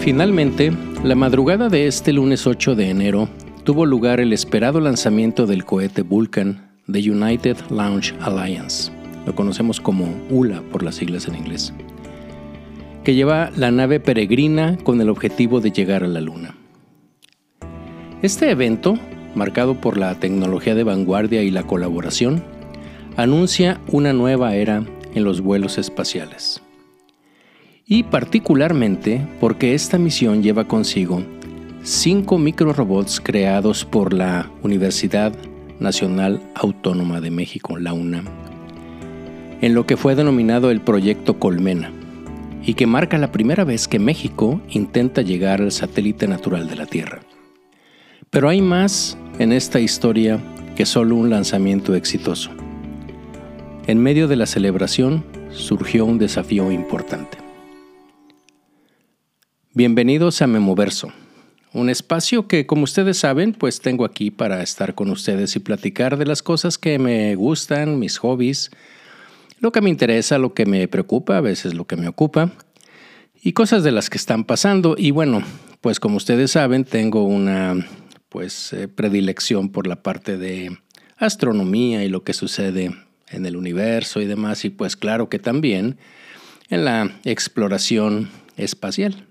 Finalmente, la madrugada de este lunes 8 de enero tuvo lugar el esperado lanzamiento del cohete Vulcan de United Launch Alliance. Lo conocemos como ULA por las siglas en inglés. Que lleva la nave peregrina con el objetivo de llegar a la Luna. Este evento, marcado por la tecnología de vanguardia y la colaboración, anuncia una nueva era en los vuelos espaciales y particularmente porque esta misión lleva consigo cinco microrobots creados por la Universidad Nacional Autónoma de México, la UNAM, en lo que fue denominado el Proyecto Colmena, y que marca la primera vez que México intenta llegar al satélite natural de la Tierra. Pero hay más en esta historia que solo un lanzamiento exitoso. En medio de la celebración surgió un desafío importante. Bienvenidos a Memoverso, un espacio que como ustedes saben pues tengo aquí para estar con ustedes y platicar de las cosas que me gustan, mis hobbies, lo que me interesa, lo que me preocupa, a veces lo que me ocupa y cosas de las que están pasando y bueno, pues como ustedes saben tengo una pues eh, predilección por la parte de astronomía y lo que sucede en el universo y demás y pues claro que también en la exploración espacial.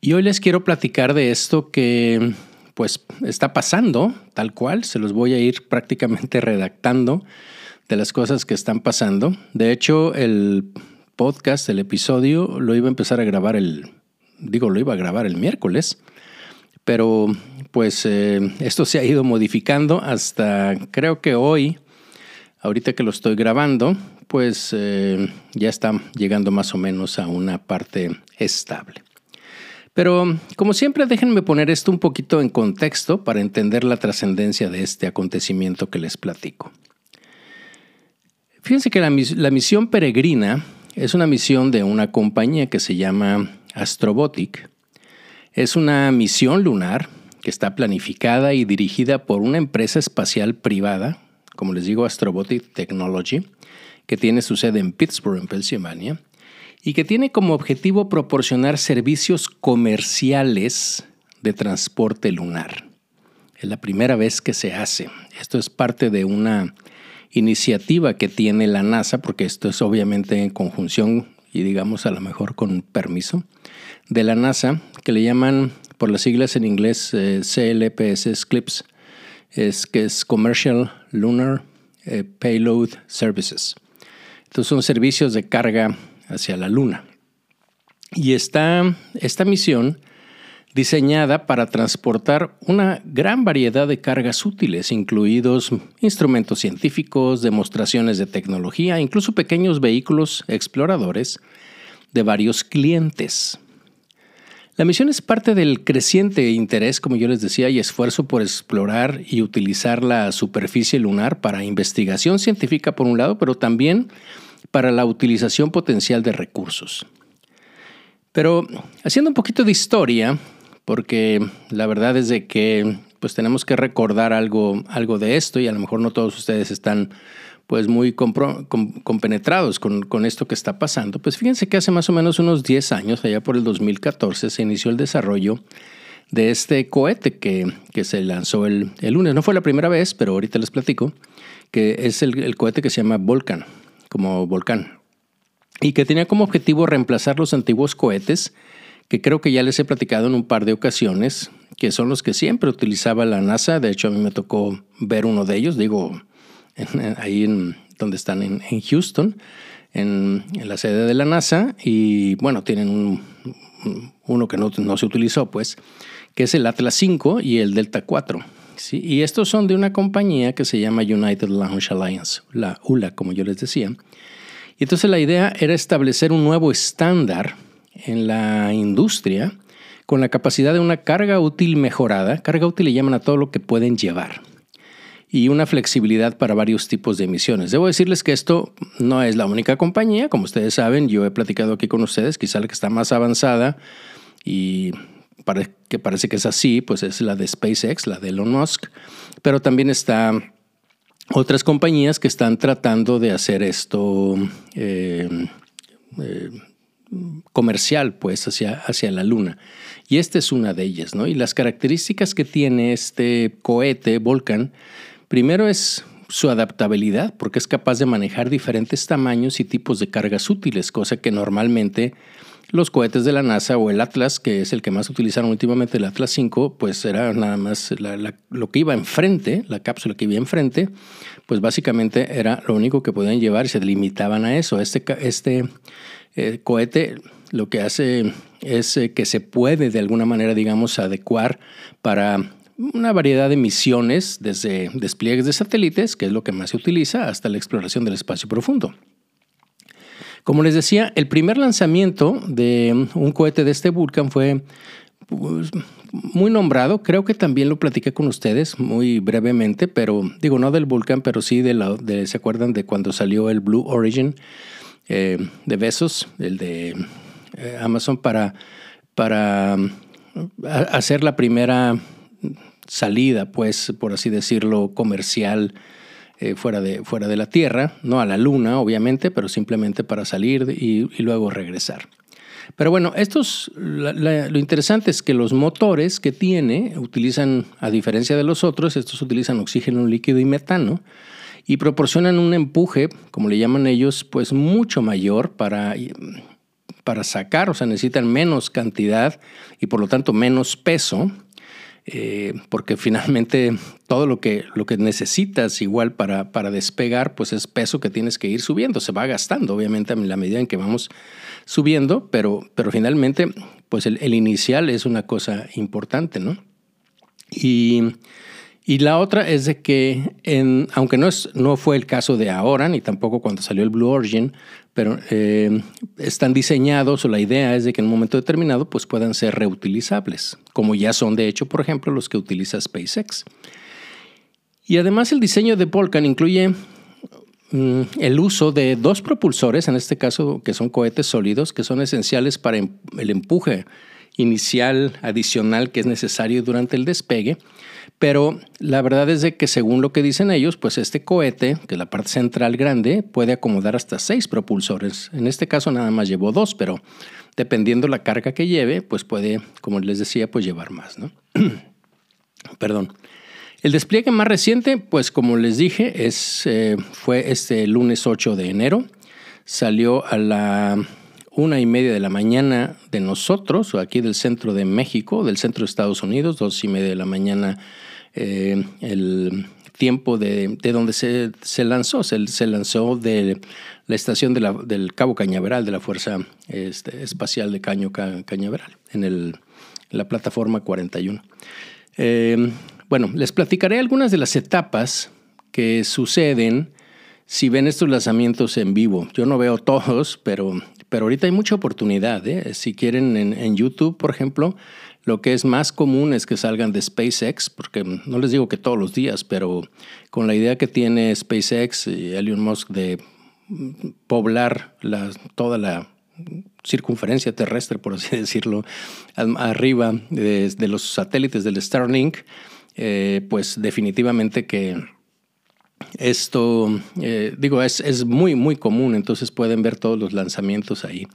Y hoy les quiero platicar de esto que pues está pasando tal cual, se los voy a ir prácticamente redactando de las cosas que están pasando. De hecho, el podcast, el episodio, lo iba a empezar a grabar el, digo, lo iba a grabar el miércoles, pero pues eh, esto se ha ido modificando hasta creo que hoy, ahorita que lo estoy grabando, pues eh, ya está llegando más o menos a una parte estable. Pero, como siempre, déjenme poner esto un poquito en contexto para entender la trascendencia de este acontecimiento que les platico. Fíjense que la, misión peregrina es una misión de una compañía que se llama Astrobotic. Es una misión lunar que está planificada y dirigida por una empresa espacial privada, como les digo, Astrobotic Technology, que tiene su sede en Pittsburgh, en Pensilvania, y que tiene como objetivo proporcionar servicios comerciales de transporte lunar. Es la primera vez que se hace. Esto es parte de una iniciativa que tiene la NASA, porque esto es obviamente en conjunción y digamos a lo mejor con permiso de la NASA, que le llaman por las siglas en inglés eh, CLPS CLIPS, es que es Commercial Lunar eh, Payload Services. Estos son servicios de carga hacia la Luna. Y está esta misión diseñada para transportar una gran variedad de cargas útiles, incluidos instrumentos científicos, demostraciones de tecnología, incluso pequeños vehículos exploradores de varios clientes. La misión es parte del creciente interés, como yo les decía, y esfuerzo por explorar y utilizar la superficie lunar para investigación científica por un lado, pero también para la utilización potencial de recursos. Pero haciendo un poquito de historia, porque la verdad es de que pues tenemos que recordar algo, algo de esto y a lo mejor no todos ustedes están pues muy compenetrados con, con, esto que está pasando. Pues fíjense que hace más o menos unos 10 años, allá por el 2014, se inició el desarrollo de este cohete que, que se lanzó el, el, lunes. No fue la primera vez, pero ahorita les platico, que es el, el cohete que se llama Volcan como volcán, y que tenía como objetivo reemplazar los antiguos cohetes, que creo que ya les he platicado en un par de ocasiones, que son los que siempre utilizaba la NASA. De hecho, a mí me tocó ver uno de ellos, digo, ahí en, donde están en, Houston, en, la sede de la NASA, y bueno, tienen un, uno que no, no, se utilizó, pues, que es el Atlas 5 y el Delta 4. Y estos son de una compañía que se llama United Launch Alliance, la ULA, como yo les decía. Y entonces la idea era establecer un nuevo estándar en la industria con la capacidad de una carga útil mejorada. Carga útil le llaman a todo lo que pueden llevar. Y una flexibilidad para varios tipos de emisiones. Debo decirles que esto no es la única compañía. Como ustedes saben, yo he platicado aquí con ustedes, quizá la que está más avanzada y que parece que es así, pues es la de SpaceX, la de Elon Musk, pero también está otras compañías que están tratando de hacer esto, eh, eh, comercial, pues, hacia, hacia la Luna. Y esta es una de ellas, ¿no? Y las características que tiene este cohete Vulcan, primero es su adaptabilidad, porque es capaz de manejar diferentes tamaños y tipos de cargas útiles, cosa que normalmente los cohetes de la NASA o el Atlas, que es el que más utilizaron últimamente, el Atlas 5, pues era nada más lo que iba enfrente, la cápsula que iba enfrente, pues básicamente era lo único que podían llevar y se limitaban a eso. Este, este eh, cohete lo que hace es eh, que se puede de alguna manera, digamos, adecuar para una variedad de misiones, desde despliegues de satélites, que es lo que más se utiliza, hasta la exploración del espacio profundo. Como les decía, el primer lanzamiento de un cohete de este Vulcan fue pues, muy nombrado. Creo que también lo platiqué con ustedes muy brevemente, pero digo, no del Vulcan, pero sí de, la, ¿se acuerdan de cuando salió el Blue Origin eh, de Besos, el de eh, Amazon, para, para hacer la primera salida, pues, por así decirlo, comercial eh, fuera, de, fuera de la Tierra, no a la Luna, obviamente, pero simplemente para salir y, luego regresar. Pero bueno, estos, lo interesante es que los motores que tiene utilizan, a diferencia de los otros, estos utilizan oxígeno líquido y metano y proporcionan un empuje, como le llaman ellos, pues mucho mayor para, para sacar, o sea, necesitan menos cantidad y por lo tanto menos peso eh, porque finalmente todo lo que, lo que necesitas igual para, para despegar, pues es peso que tienes que ir subiendo, se va gastando obviamente a la medida en que vamos subiendo, pero, pero finalmente pues el, el inicial es una cosa importante, ¿no? Y y la otra es de que, aunque no, es, no fue el caso de ahora, ni tampoco cuando salió el Blue Origin, pero eh, están diseñados o la idea es de que en un momento determinado pues puedan ser reutilizables, como ya son de hecho, por ejemplo, los que utiliza SpaceX. Y además el diseño de Vulcan incluye mm, el uso de dos propulsores, en este caso que son cohetes sólidos, que son esenciales para em, el empuje inicial adicional que es necesario durante el despegue pero la verdad es de que según lo que dicen ellos, pues este cohete, que es la parte central grande, puede acomodar hasta seis propulsores. En este caso nada más llevó dos, pero dependiendo la carga que lleve, pues puede, como les decía, pues llevar más. Perdón. El despliegue más reciente, pues como les dije, es, eh, fue este lunes 8 de enero. Salió a la una y media de la mañana de nosotros, aquí del centro de México, del centro de Estados Unidos, dos y media de la mañana eh, el tiempo de, donde se, lanzó. Se, lanzó de la estación del Cabo Cañaveral, de la Fuerza este, Espacial de Caño Cañaveral, en, la plataforma 41. Eh, bueno, les platicaré algunas de las etapas que suceden si ven estos lanzamientos en vivo. Yo no veo todos, pero, pero ahorita hay mucha oportunidad. ¿eh? Si quieren en YouTube, por ejemplo, lo que es más común es que salgan de SpaceX, porque no les digo que todos los días, pero con la idea que tiene SpaceX y Elon Musk de poblar toda la circunferencia terrestre, por así decirlo, arriba de, los satélites del Starlink, eh, pues definitivamente que esto, eh, digo, es, es muy, muy común, entonces pueden ver todos los lanzamientos ahí.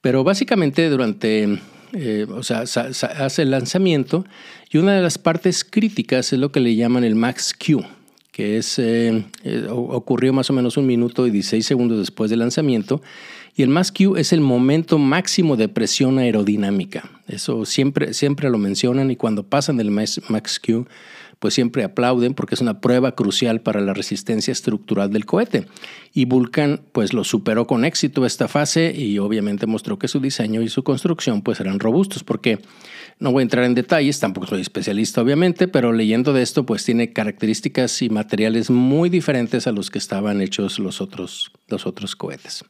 Pero básicamente durante eh, o sea, hace el lanzamiento y una de las partes críticas es lo que le llaman el max Q, que es, eh, eh, ocurrió más o menos un minuto y 16 segundos después del lanzamiento. Y el max Q es el momento máximo de presión aerodinámica. Eso siempre, siempre lo mencionan y cuando pasan del max Q pues siempre aplauden porque es una prueba crucial para la resistencia estructural del cohete. Y Vulcan pues lo superó con éxito esta fase y obviamente mostró que su diseño y su construcción pues eran robustos porque no voy a entrar en detalles, tampoco soy especialista obviamente, pero leyendo de esto pues tiene características y materiales muy diferentes a los que estaban hechos los otros, los otros cohetes.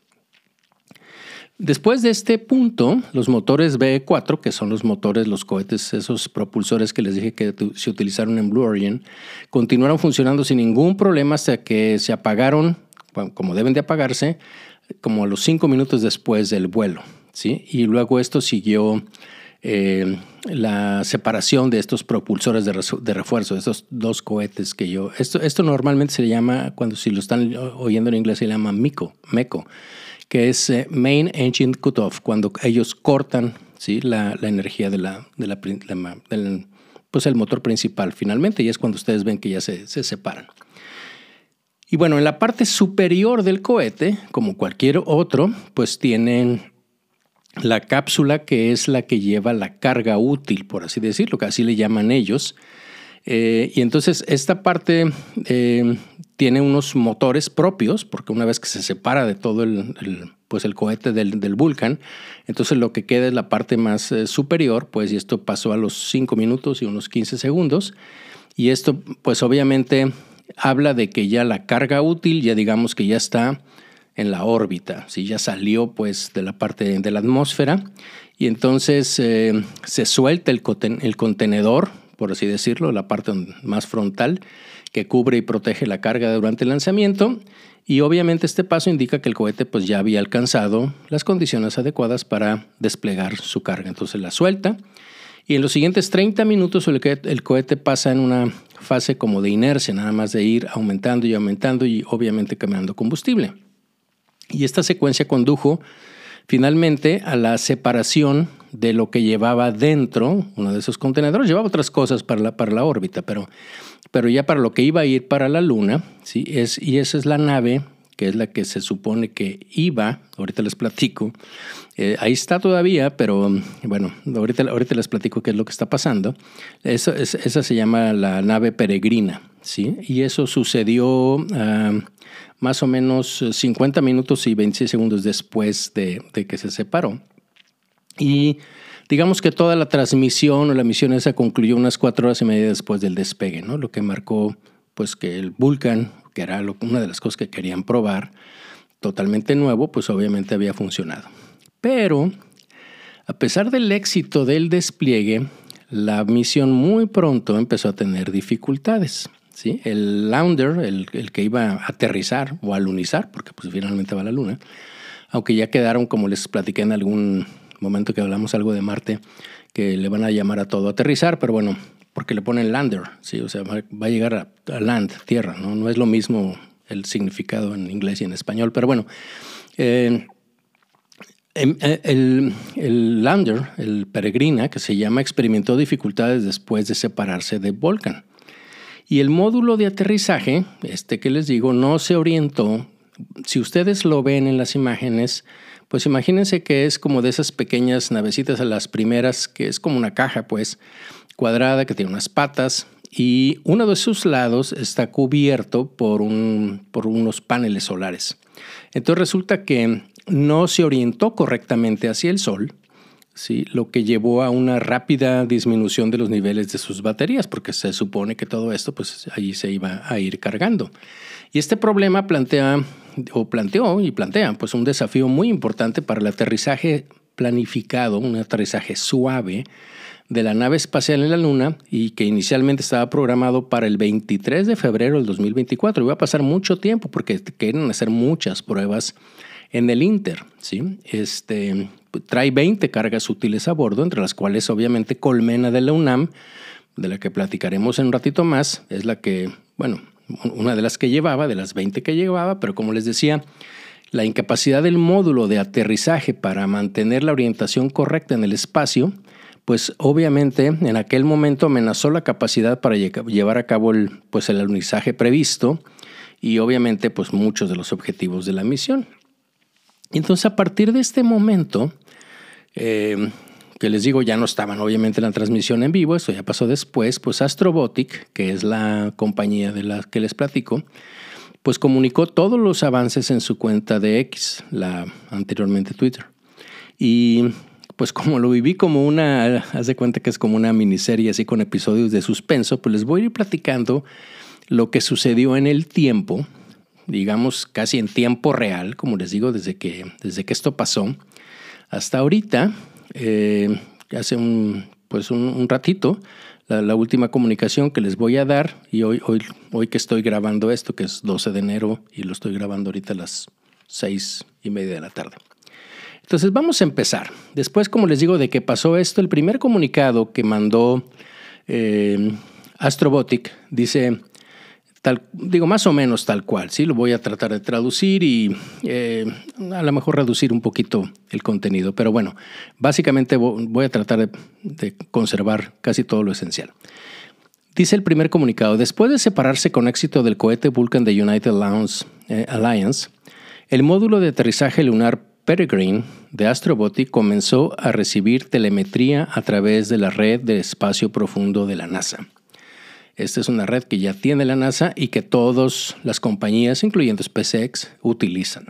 Después de este punto, los motores B4, que son los motores, los cohetes, esos propulsores que les dije que se utilizaron en Blue Origin, continuaron funcionando sin ningún problema hasta que se apagaron, como deben de apagarse, como a los cinco minutos después del vuelo. ¿sí? Y luego esto siguió eh, la separación de estos propulsores de, refuerzo, de estos dos cohetes que yo... Esto, esto normalmente se llama, cuando si lo están oyendo en inglés, se llama MECO, MECO que es eh, Main Engine Cutoff, cuando ellos cortan ¿sí? la, energía de la, de la, del, pues el motor principal finalmente, y es cuando ustedes ven que ya se, se separan. Y bueno, en la parte superior del cohete, como cualquier otro, pues tienen la cápsula que es la que lleva la carga útil, por así decirlo, que así le llaman ellos. Eh, y entonces esta parte eh, tiene unos motores propios, porque una vez que se separa de todo el, pues el cohete del, del, Vulcan, entonces lo que queda es la parte más eh, superior, pues y esto pasó a los 5 minutos y unos 15 segundos. Y esto pues obviamente habla de que ya la carga útil, ya digamos que ya está en la órbita, ¿sí? ya salió pues de la parte de la atmósfera y entonces eh, se suelta el, el contenedor, por así decirlo, la parte más frontal que cubre y protege la carga durante el lanzamiento y obviamente este paso indica que el cohete pues ya había alcanzado las condiciones adecuadas para desplegar su carga. Entonces la suelta y en los siguientes 30 minutos el, el cohete pasa en una fase como de inercia, nada más de ir aumentando y aumentando y obviamente cambiando combustible. Y esta secuencia condujo finalmente a la separación de lo que llevaba dentro, uno de esos contenedores, llevaba otras cosas para la, para la órbita, pero, pero ya para lo que iba a ir para la Luna, ¿sí? es, y esa es la nave que es la que se supone que iba, ahorita les platico, eh, ahí está todavía, pero bueno, ahorita, ahorita les platico qué es lo que está pasando. Eso, esa se llama la nave peregrina, ¿sí? Y eso sucedió ah, más o menos 50 minutos y 26 segundos después de, que se separó. Y digamos que toda la transmisión o la misión esa concluyó unas cuatro horas y media después del despegue, ¿no? Lo que marcó pues que el Vulcan que era una de las cosas que querían probar, totalmente nuevo, pues obviamente había funcionado. Pero, a pesar del éxito del despliegue, la misión muy pronto empezó a tener dificultades. ¿sí? El lander, el, que iba a aterrizar o alunizar, porque pues finalmente va a la luna, aunque ya quedaron, como les platiqué en algún momento que hablamos algo de Marte, que le van a llamar a todo aterrizar, pero bueno, porque le ponen lander, ¿sí? o sea, va, a llegar a, land, tierra, ¿no? no es lo mismo el significado en inglés y en español, pero bueno, eh, em, eh, el, lander, el peregrina, que se llama, experimentó dificultades después de separarse de Volcan. Y el módulo de aterrizaje, este que les digo, no se orientó. Si ustedes lo ven en las imágenes, pues imagínense que es como de esas pequeñas navecitas a las primeras, que es como una caja, pues, cuadrada que tiene unas patas y uno de sus lados está cubierto por, un, por unos paneles solares. Entonces resulta que no se orientó correctamente hacia el sol, ¿sí? lo que llevó a una rápida disminución de los niveles de sus baterías, porque se supone que todo esto pues allí se iba a ir cargando. Y este problema plantea o planteó y plantea pues un desafío muy importante para el aterrizaje planificado, un aterrizaje suave de la nave espacial en la Luna y que inicialmente estaba programado para el 23 de febrero del 2024. Iba a pasar mucho tiempo porque quieren hacer muchas pruebas en el Inter. ¿sí? Este, trae 20 cargas útiles a bordo, entre las cuales obviamente Colmena de la UNAM, de la que platicaremos en un ratito más, es la que, bueno, una de las que llevaba, de las 20 que llevaba, pero como les decía, la incapacidad del módulo de aterrizaje para mantener la orientación correcta en el espacio pues obviamente en aquel momento amenazó la capacidad para llevar a cabo el, pues el alunizaje previsto y obviamente pues muchos de los objetivos de la misión. Entonces a partir de este momento, eh, que les digo ya no estaban obviamente en la transmisión en vivo, esto ya pasó después, pues Astrobotic, que es la compañía de la que les platico, pues comunicó todos los avances en su cuenta de X, la anteriormente Twitter. Y pues como lo viví como una, haz de cuenta que es como una miniserie así con episodios de suspenso, pues les voy a ir platicando lo que sucedió en el tiempo, digamos casi en tiempo real, como les digo, desde que, desde que esto pasó hasta ahorita, eh, hace un, pues un, ratito, la, última comunicación que les voy a dar, y hoy, hoy, hoy que estoy grabando esto, que es 12 de enero, y lo estoy grabando ahorita a las seis y media de la tarde. Entonces vamos a empezar. Después, como les digo, de que pasó esto, el primer comunicado que mandó eh, Astrobotic dice, Tal, digo, más o menos tal cual, ¿sí? Lo voy a tratar de traducir y eh, a lo mejor reducir un poquito el contenido, pero bueno, básicamente voy a tratar de conservar casi todo lo esencial. Dice el primer comunicado, después de separarse con éxito del cohete Vulcan de United eh, Alliance, el módulo de aterrizaje lunar Peregrine de Astrobotic comenzó a recibir telemetría a través de la red de espacio profundo de la NASA. Esta es una red que ya tiene la NASA y que todas las compañías, incluyendo SpaceX, utilizan.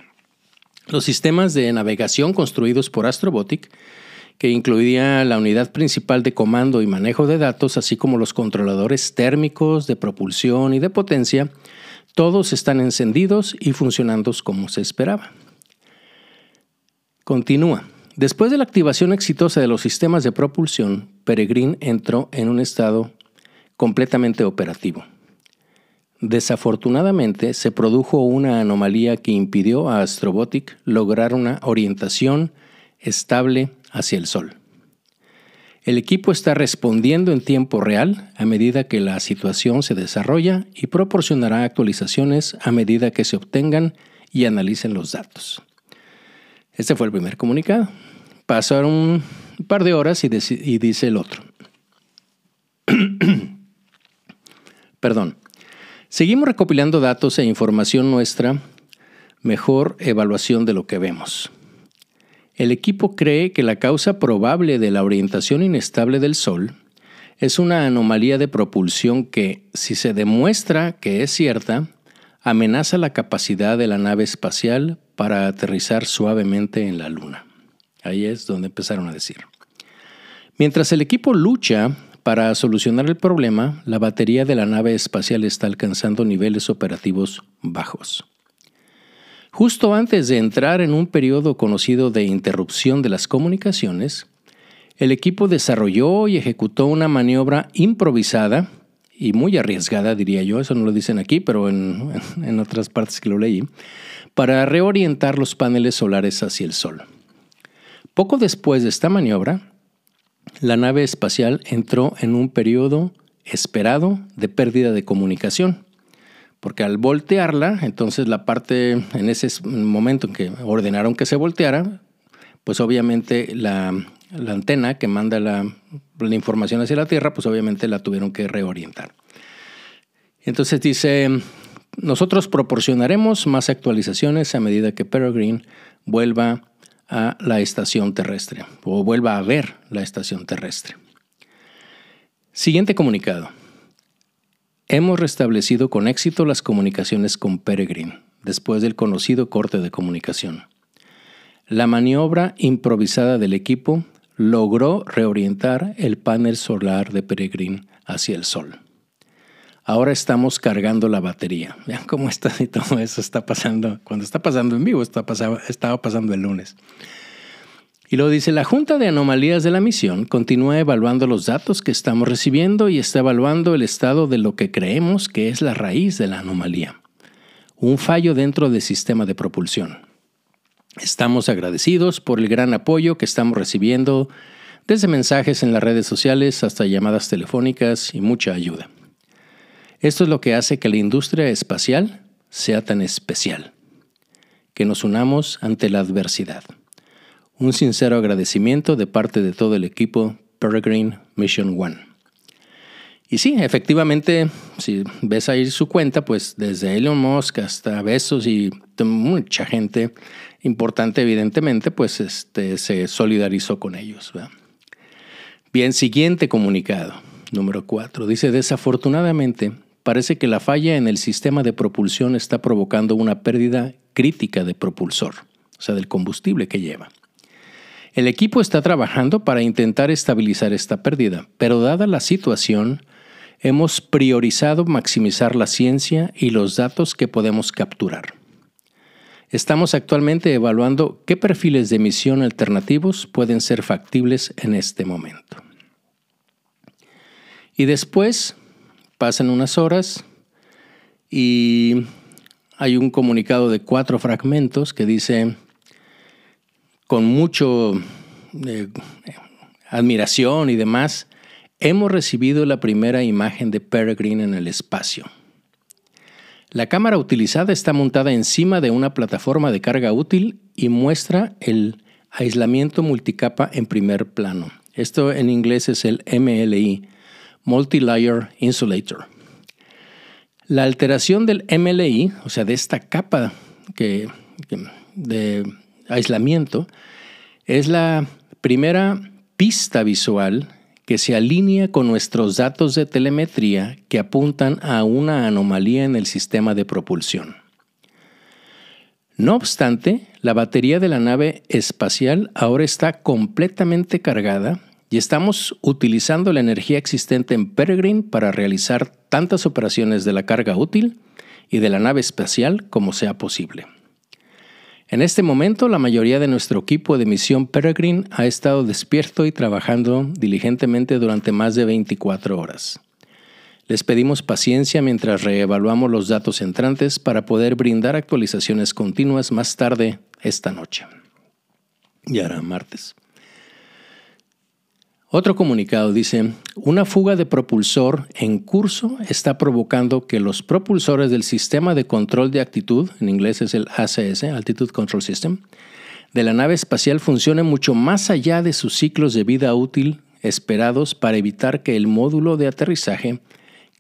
Los sistemas de navegación construidos por Astrobotic que incluía la unidad principal de comando y manejo de datos, así como los controladores térmicos, de propulsión y de potencia, todos están encendidos y funcionando como se esperaba. Continúa. Después de la activación exitosa de los sistemas de propulsión, Peregrine entró en un estado completamente operativo. Desafortunadamente, se produjo una anomalía que impidió a Astrobotic lograr una orientación estable hacia el Sol. El equipo está respondiendo en tiempo real a medida que la situación se desarrolla y proporcionará actualizaciones a medida que se obtengan y analicen los datos. Este fue el primer comunicado. Pasaron un par de horas y, y dice el otro. Perdón. Seguimos recopilando datos e información nuestra, mejor evaluación de lo que vemos. El equipo cree que la causa probable de la orientación inestable del Sol es una anomalía de propulsión que, si se demuestra que es cierta, amenaza la capacidad de la nave espacial para aterrizar suavemente en la Luna. Ahí es donde empezaron a decir. Mientras el equipo lucha para solucionar el problema, la batería de la nave espacial está alcanzando niveles operativos bajos. Justo antes de entrar en un periodo conocido de interrupción de las comunicaciones, el equipo desarrolló y ejecutó una maniobra improvisada y muy arriesgada, diría yo, eso no lo dicen aquí, pero en, otras partes que lo leí, para reorientar los paneles solares hacia el Sol. Poco después de esta maniobra, la nave espacial entró en un periodo esperado de pérdida de comunicación porque al voltearla, entonces la parte, en ese momento en que ordenaron que se volteara, pues obviamente la, antena que manda la, información hacia la Tierra, pues obviamente la tuvieron que reorientar. Entonces dice, nosotros proporcionaremos más actualizaciones a medida que Peregrine vuelva a la estación terrestre o vuelva a ver la estación terrestre. Siguiente comunicado. Hemos restablecido con éxito las comunicaciones con Peregrine, después del conocido corte de comunicación. La maniobra improvisada del equipo logró reorientar el panel solar de Peregrine hacia el Sol. Ahora estamos cargando la batería. Vean cómo está y todo eso está pasando. Cuando está pasando en vivo, está estaba pasando el lunes. Y luego dice, la Junta de Anomalías de la misión continúa evaluando los datos que estamos recibiendo y está evaluando el estado de lo que creemos que es la raíz de la anomalía, un fallo dentro del sistema de propulsión. Estamos agradecidos por el gran apoyo que estamos recibiendo, desde mensajes en las redes sociales hasta llamadas telefónicas y mucha ayuda. Esto es lo que hace que la industria espacial sea tan especial, que nos unamos ante la adversidad. Un sincero agradecimiento de parte de todo el equipo Peregrine Mission One. Y sí, efectivamente, si ves ahí su cuenta, pues desde Elon Musk hasta Besos y mucha gente importante, evidentemente, pues este, se solidarizó con ellos. Bien, siguiente comunicado, número 4. Dice, desafortunadamente, parece que la falla en el sistema de propulsión está provocando una pérdida crítica de propulsor, o sea, del combustible que lleva. El equipo está trabajando para intentar estabilizar esta pérdida, pero dada la situación, hemos priorizado maximizar la ciencia y los datos que podemos capturar. Estamos actualmente evaluando qué perfiles de emisión alternativos pueden ser factibles en este momento. Y después pasan unas horas y hay un comunicado de cuatro fragmentos que dice, con mucho eh, admiración y demás, hemos recibido la primera imagen de Peregrine en el espacio. La cámara utilizada está montada encima de una plataforma de carga útil y muestra el aislamiento multicapa en primer plano. Esto en inglés es el MLI, Multi-Layer Insulator. La alteración del MLI, o sea, de esta capa de aislamiento, es la primera pista visual que se alinea con nuestros datos de telemetría que apuntan a una anomalía en el sistema de propulsión. No obstante, la batería de la nave espacial ahora está completamente cargada y estamos utilizando la energía existente en Peregrine para realizar tantas operaciones de la carga útil y de la nave espacial como sea posible. En este momento, la mayoría de nuestro equipo de misión Peregrine ha estado despierto y trabajando diligentemente durante más de 24 horas. Les pedimos paciencia mientras reevaluamos los datos entrantes para poder brindar actualizaciones continuas más tarde esta noche. Ya era martes. Otro comunicado dice, una fuga de propulsor en curso está provocando que los propulsores del sistema de control de actitud, en inglés es el ACS, Altitude Control System, de la nave espacial funcionen mucho más allá de sus ciclos de vida útil esperados para evitar que el módulo de aterrizaje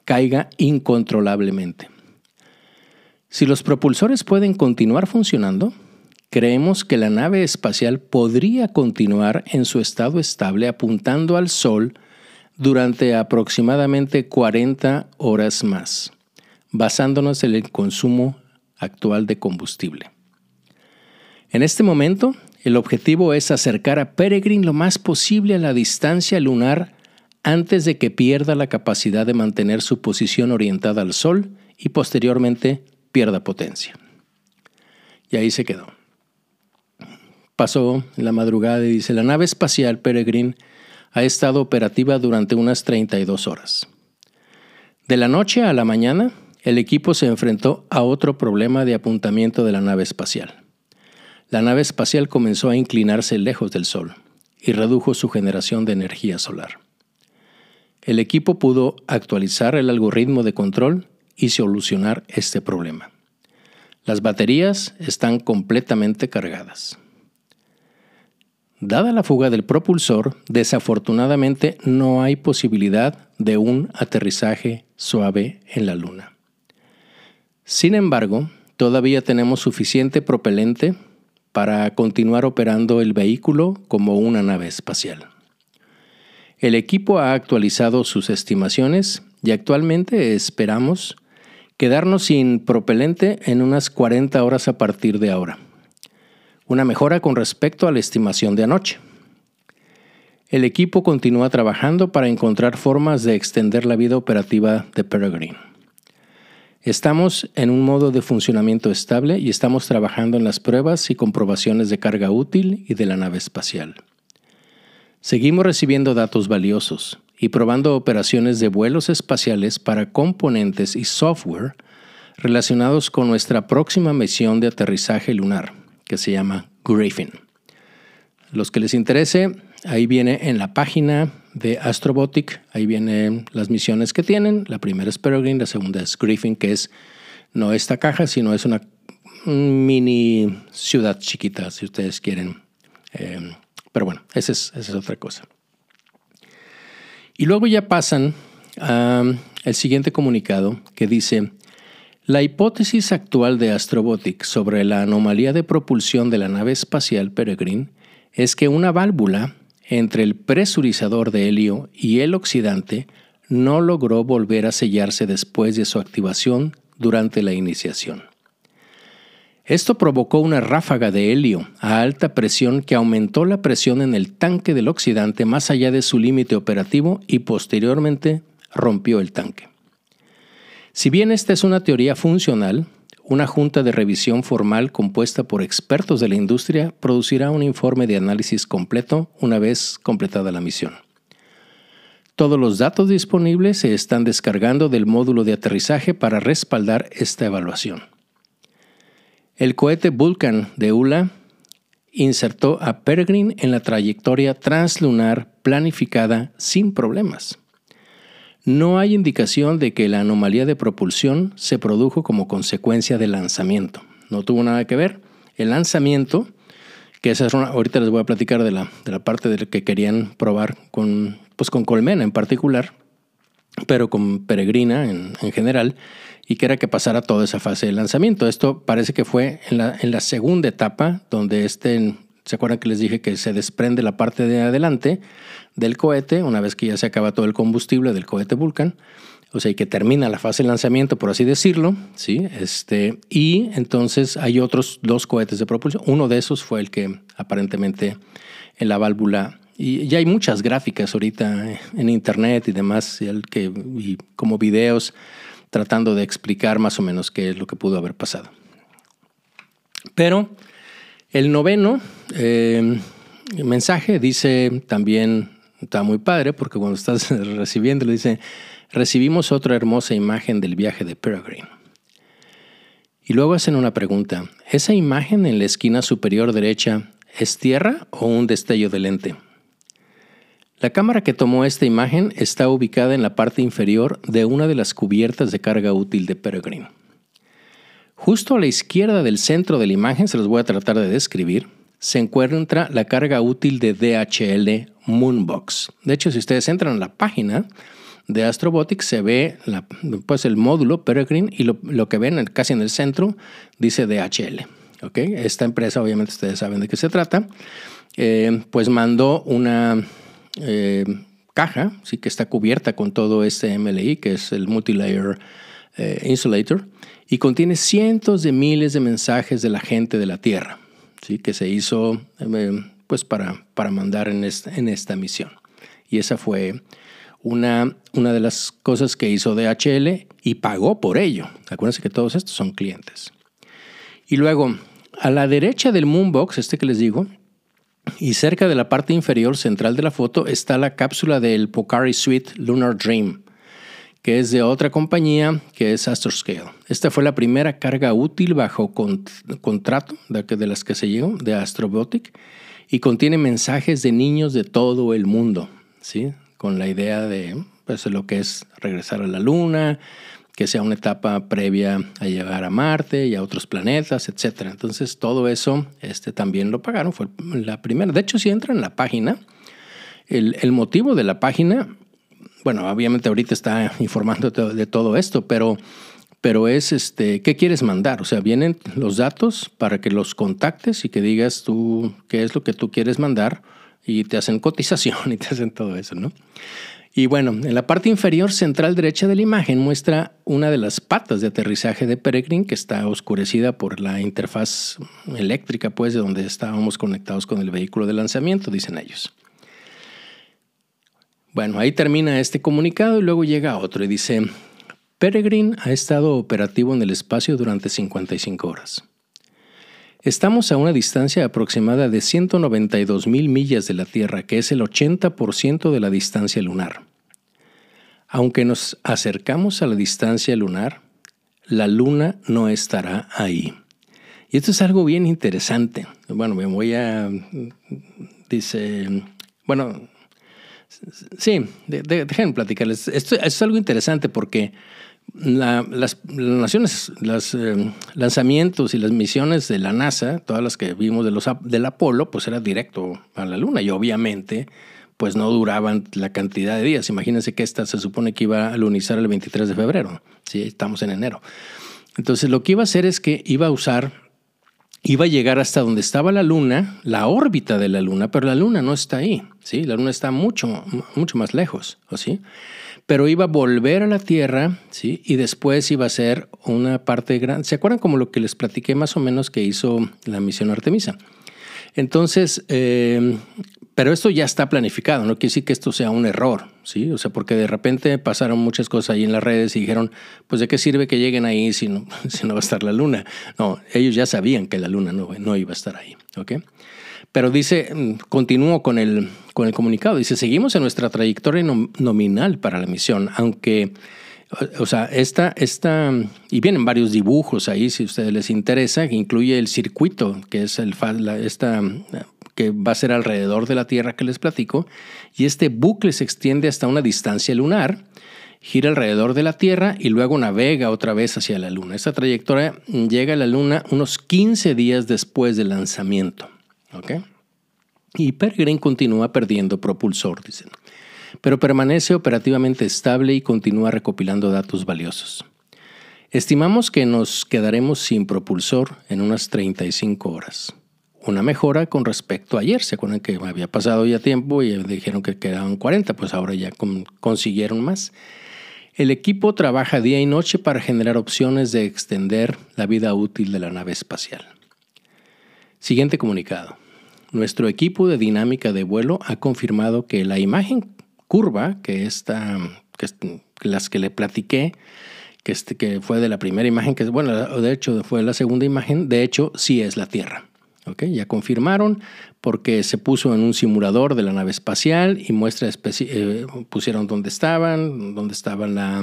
caiga incontrolablemente. Si los propulsores pueden continuar funcionando, creemos que la nave espacial podría continuar en su estado estable apuntando al Sol durante aproximadamente 40 horas más, basándonos en el consumo actual de combustible. En este momento, el objetivo es acercar a Peregrine lo más posible a la distancia lunar antes de que pierda la capacidad de mantener su posición orientada al Sol y posteriormente pierda potencia. Y ahí se quedó. Pasó la madrugada y dice, la nave espacial Peregrine ha estado operativa durante unas 32 horas. De la noche a la mañana, el equipo se enfrentó a otro problema de apuntamiento de la nave espacial. La nave espacial comenzó a inclinarse lejos del Sol y redujo su generación de energía solar. El equipo pudo actualizar el algoritmo de control y solucionar este problema. Las baterías están completamente cargadas. Dada la fuga del propulsor, desafortunadamente no hay posibilidad de un aterrizaje suave en la Luna. Sin embargo, todavía tenemos suficiente propelente para continuar operando el vehículo como una nave espacial. El equipo ha actualizado sus estimaciones y actualmente esperamos quedarnos sin propelente en unas 40 horas a partir de ahora una mejora con respecto a la estimación de anoche. El equipo continúa trabajando para encontrar formas de extender la vida operativa de Peregrine. Estamos en un modo de funcionamiento estable y estamos trabajando en las pruebas y comprobaciones de carga útil y de la nave espacial. Seguimos recibiendo datos valiosos y probando operaciones de vuelos espaciales para componentes y software relacionados con nuestra próxima misión de aterrizaje lunar que se llama Griffin. Los que les interese, ahí viene en la página de Astrobotic, ahí vienen las misiones que tienen. La primera es Peregrine, la segunda es Griffin, que es no esta caja, sino es una mini ciudad chiquita, si ustedes quieren. Eh, pero bueno, esa es, esa es otra cosa. Y luego ya pasan al siguiente comunicado que dice, la hipótesis actual de Astrobotic sobre la anomalía de propulsión de la nave espacial Peregrine es que una válvula entre el presurizador de helio y el oxidante no logró volver a sellarse después de su activación durante la iniciación. Esto provocó una ráfaga de helio a alta presión que aumentó la presión en el tanque del oxidante más allá de su límite operativo y posteriormente rompió el tanque. Si bien esta es una teoría funcional, una junta de revisión formal compuesta por expertos de la industria producirá un informe de análisis completo una vez completada la misión. Todos los datos disponibles se están descargando del módulo de aterrizaje para respaldar esta evaluación. El cohete Vulcan de ULA insertó a Peregrine en la trayectoria translunar planificada sin problemas. No hay indicación de que la anomalía de propulsión se produjo como consecuencia del lanzamiento. No tuvo nada que ver. El lanzamiento, que esa es una, ahorita les voy a platicar de la, de la parte de que querían probar con, pues con Colmena en particular, pero con Peregrina en, en general, y que era que pasara toda esa fase de lanzamiento. Esto parece que fue en la, en la segunda etapa, donde este, ¿se acuerdan que les dije que se desprende la parte de adelante del cohete, una vez que ya se acaba todo el combustible del cohete Vulcan? O sea, y que termina la fase de lanzamiento, por así decirlo, ¿sí? Este, y entonces hay otros dos cohetes de propulsión. Uno de esos fue el que aparentemente en la válvula y ya hay muchas gráficas ahorita en internet y demás, y, que, y como videos tratando de explicar más o menos qué es lo que pudo haber pasado. Pero el noveno eh, mensaje dice también, está muy padre, porque cuando estás recibiendo le dice, recibimos otra hermosa imagen del viaje de Peregrine. Y luego hacen una pregunta, ¿esa imagen en la esquina superior derecha es tierra o un destello de lente? La cámara que tomó esta imagen está ubicada en la parte inferior de una de las cubiertas de carga útil de Peregrine. Justo a la izquierda del centro de la imagen, se los voy a tratar de describir, se encuentra la carga útil de DHL Moonbox. De hecho, si ustedes entran a la página de Astrobotics, se ve pues el módulo Peregrine y lo, que ven casi en el centro dice DHL. Esta empresa, obviamente ustedes saben de qué se trata, eh, pues mandó una eh, caja, sí que está cubierta con todo este MLI, que es el Multilayer eh, Insulator, y contiene cientos de miles de mensajes de la gente de la Tierra, sí que se hizo eh, pues para, para mandar en esta, misión. Y esa fue una, una de las cosas que hizo DHL y pagó por ello. Acuérdense que todos estos son clientes. Y luego, a la derecha del Moonbox, este que les digo, y cerca de la parte inferior central de la foto está la cápsula del Pocari Suite Lunar Dream, que es de otra compañía que es Astroscale. Esta fue la primera carga útil bajo contrato de, las que se llegó, de Astrobotic, y contiene mensajes de niños de todo el mundo, ¿sí? con la idea de pues, lo que es regresar a la Luna, que sea una etapa previa a llegar a Marte y a otros planetas, etc. Entonces todo eso este, también lo pagaron, fue la primera. De hecho, si entran en la página, el, el motivo de la página, bueno, obviamente ahorita está informando de todo esto, pero, pero es, este, ¿qué quieres mandar? O sea, vienen los datos para que los contactes y que digas tú qué es lo que tú quieres mandar y te hacen cotización y te hacen todo eso, ¿no? Y bueno, en la parte inferior central derecha de la imagen muestra una de las patas de aterrizaje de Peregrine que está oscurecida por la interfaz eléctrica, pues, de donde estábamos conectados con el vehículo de lanzamiento, dicen ellos. Bueno, ahí termina este comunicado y luego llega otro y dice, Peregrine ha estado operativo en el espacio durante 55 horas. Estamos a una distancia aproximada de 192 mil millas de la Tierra, que es el 80% de la distancia lunar. Aunque nos acercamos a la distancia lunar, la Luna no estará ahí. Y esto es algo bien interesante. Bueno, me voy a... Dice... Bueno, sí, dejen platicarles. Esto, esto es algo interesante porque las, naciones, los eh, lanzamientos y las misiones de la NASA, todas las que vimos de los, del Apolo, pues era directo a la Luna y obviamente pues no duraban la cantidad de días. Imagínense que esta se supone que iba a lunizar el 23 de febrero, ¿sí? estamos en enero. Entonces lo que iba a hacer es que iba a usar, iba a llegar hasta donde estaba la Luna, la órbita de la Luna, pero la Luna no está ahí, ¿sí? la Luna está mucho, mucho más lejos, ¿o sí? pero iba a volver a la Tierra, ¿sí? Y después iba a ser una parte grande. ¿Se acuerdan como lo que les platiqué más o menos que hizo la misión Artemisa? Entonces, eh, pero esto ya está planificado, no quiere decir que esto sea un error, ¿sí? O sea, porque de repente pasaron muchas cosas ahí en las redes y dijeron, pues de qué sirve que lleguen ahí si no, va a estar la luna. No, ellos ya sabían que la luna no, iba a estar ahí, ¿ok? Pero dice, mm, continúo con el, con el comunicado, dice, seguimos en nuestra trayectoria nominal para la misión, aunque, o sea, esta, esta, y vienen varios dibujos ahí, si a ustedes les interesa, que incluye el circuito, que es el, esta, que va a ser alrededor de la Tierra que les platico, y este bucle se extiende hasta una distancia lunar, gira alrededor de la Tierra y luego navega otra vez hacia la Luna. Esta trayectoria llega a la Luna unos 15 días después del lanzamiento. Y Peregrine continúa perdiendo propulsor, dicen, pero permanece operativamente estable y continúa recopilando datos valiosos. Estimamos que nos quedaremos sin propulsor en unas 35 horas. Una mejora con respecto a ayer. Se acuerdan que había pasado ya tiempo y dijeron que quedaban 40, pues ahora ya consiguieron más. El equipo trabaja día y noche para generar opciones de extender la vida útil de la nave espacial. Siguiente comunicado. Nuestro equipo de dinámica de vuelo ha confirmado que la imagen curva, que, esta, que las que le platiqué, que, este, que fue de la primera imagen, que bueno, de hecho fue la segunda imagen, de hecho sí es la Tierra. Ya confirmaron porque se puso en un simulador de la nave espacial y muestra eh, pusieron dónde estaban, dónde estaba la,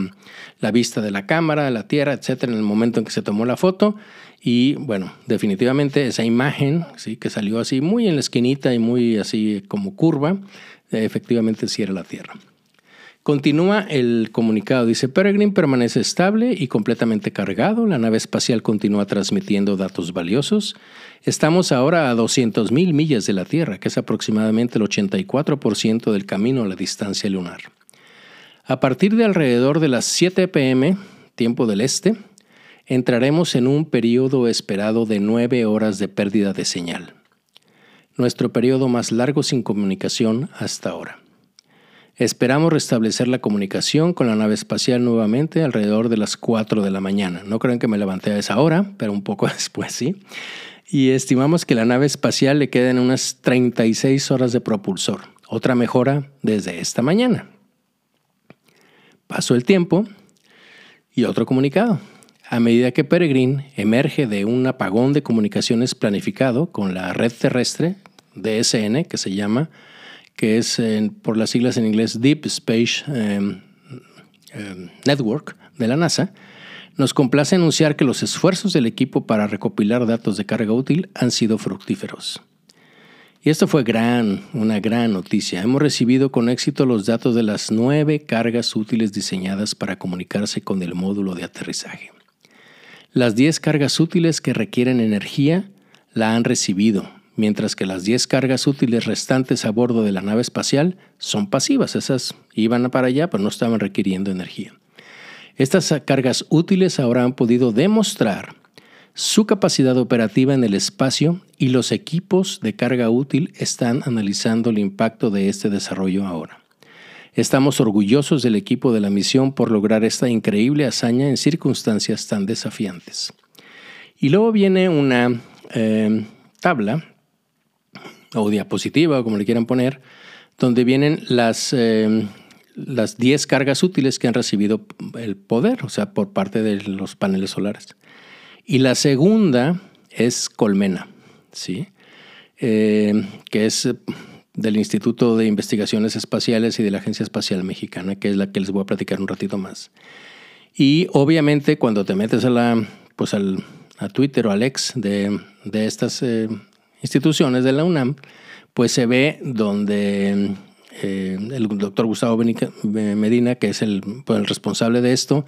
la, vista de la cámara, la Tierra, etcétera, en el momento en que se tomó la foto. Y bueno, definitivamente esa imagen, ¿sí? que salió así muy en la esquinita y muy así como curva, efectivamente sí era la Tierra. Continúa el comunicado, dice, Peregrine permanece estable y completamente cargado, la nave espacial continúa transmitiendo datos valiosos, estamos ahora a 200.000 millas de la Tierra, que es aproximadamente el 84% del camino a la distancia lunar. A partir de alrededor de las 7 pm, tiempo del este, entraremos en un periodo esperado de 9 horas de pérdida de señal, nuestro periodo más largo sin comunicación hasta ahora. Esperamos restablecer la comunicación con la nave espacial nuevamente alrededor de las 4 de la mañana. No creen que me levanté a esa hora, pero un poco después sí. Y estimamos que la nave espacial le queden unas 36 horas de propulsor. Otra mejora desde esta mañana. Pasó el tiempo y otro comunicado. A medida que Peregrine emerge de un apagón de comunicaciones planificado con la red terrestre DSN, que se llama que es por las siglas en inglés Deep Space em, em, Network de la NASA, nos complace anunciar que los esfuerzos del equipo para recopilar datos de carga útil han sido fructíferos. Y esto fue gran, una gran noticia. Hemos recibido con éxito los datos de las nueve cargas útiles diseñadas para comunicarse con el módulo de aterrizaje. Las diez cargas útiles que requieren energía la han recibido, mientras que las 10 cargas útiles restantes a bordo de la nave espacial son pasivas, esas iban para allá pero no estaban requiriendo energía. Estas cargas útiles ahora han podido demostrar su capacidad operativa en el espacio y los equipos de carga útil están analizando el impacto de este desarrollo ahora. Estamos orgullosos del equipo de la misión por lograr esta increíble hazaña en circunstancias tan desafiantes. Y luego viene una eh, tabla o diapositiva, como le quieran poner, donde vienen las, eh, las 10 cargas útiles que han recibido el poder, o sea, por parte de los paneles solares. Y la segunda es Colmena, ¿sí? Eh, que es del Instituto de Investigaciones Espaciales y de la Agencia Espacial Mexicana, que es la que les voy a platicar un ratito más. Y obviamente cuando te metes a la, pues al, a Twitter o al ex de, de estas eh, instituciones de la UNAM, pues se ve donde eh, el doctor Gustavo Medina, que es el, pues, el, responsable de esto,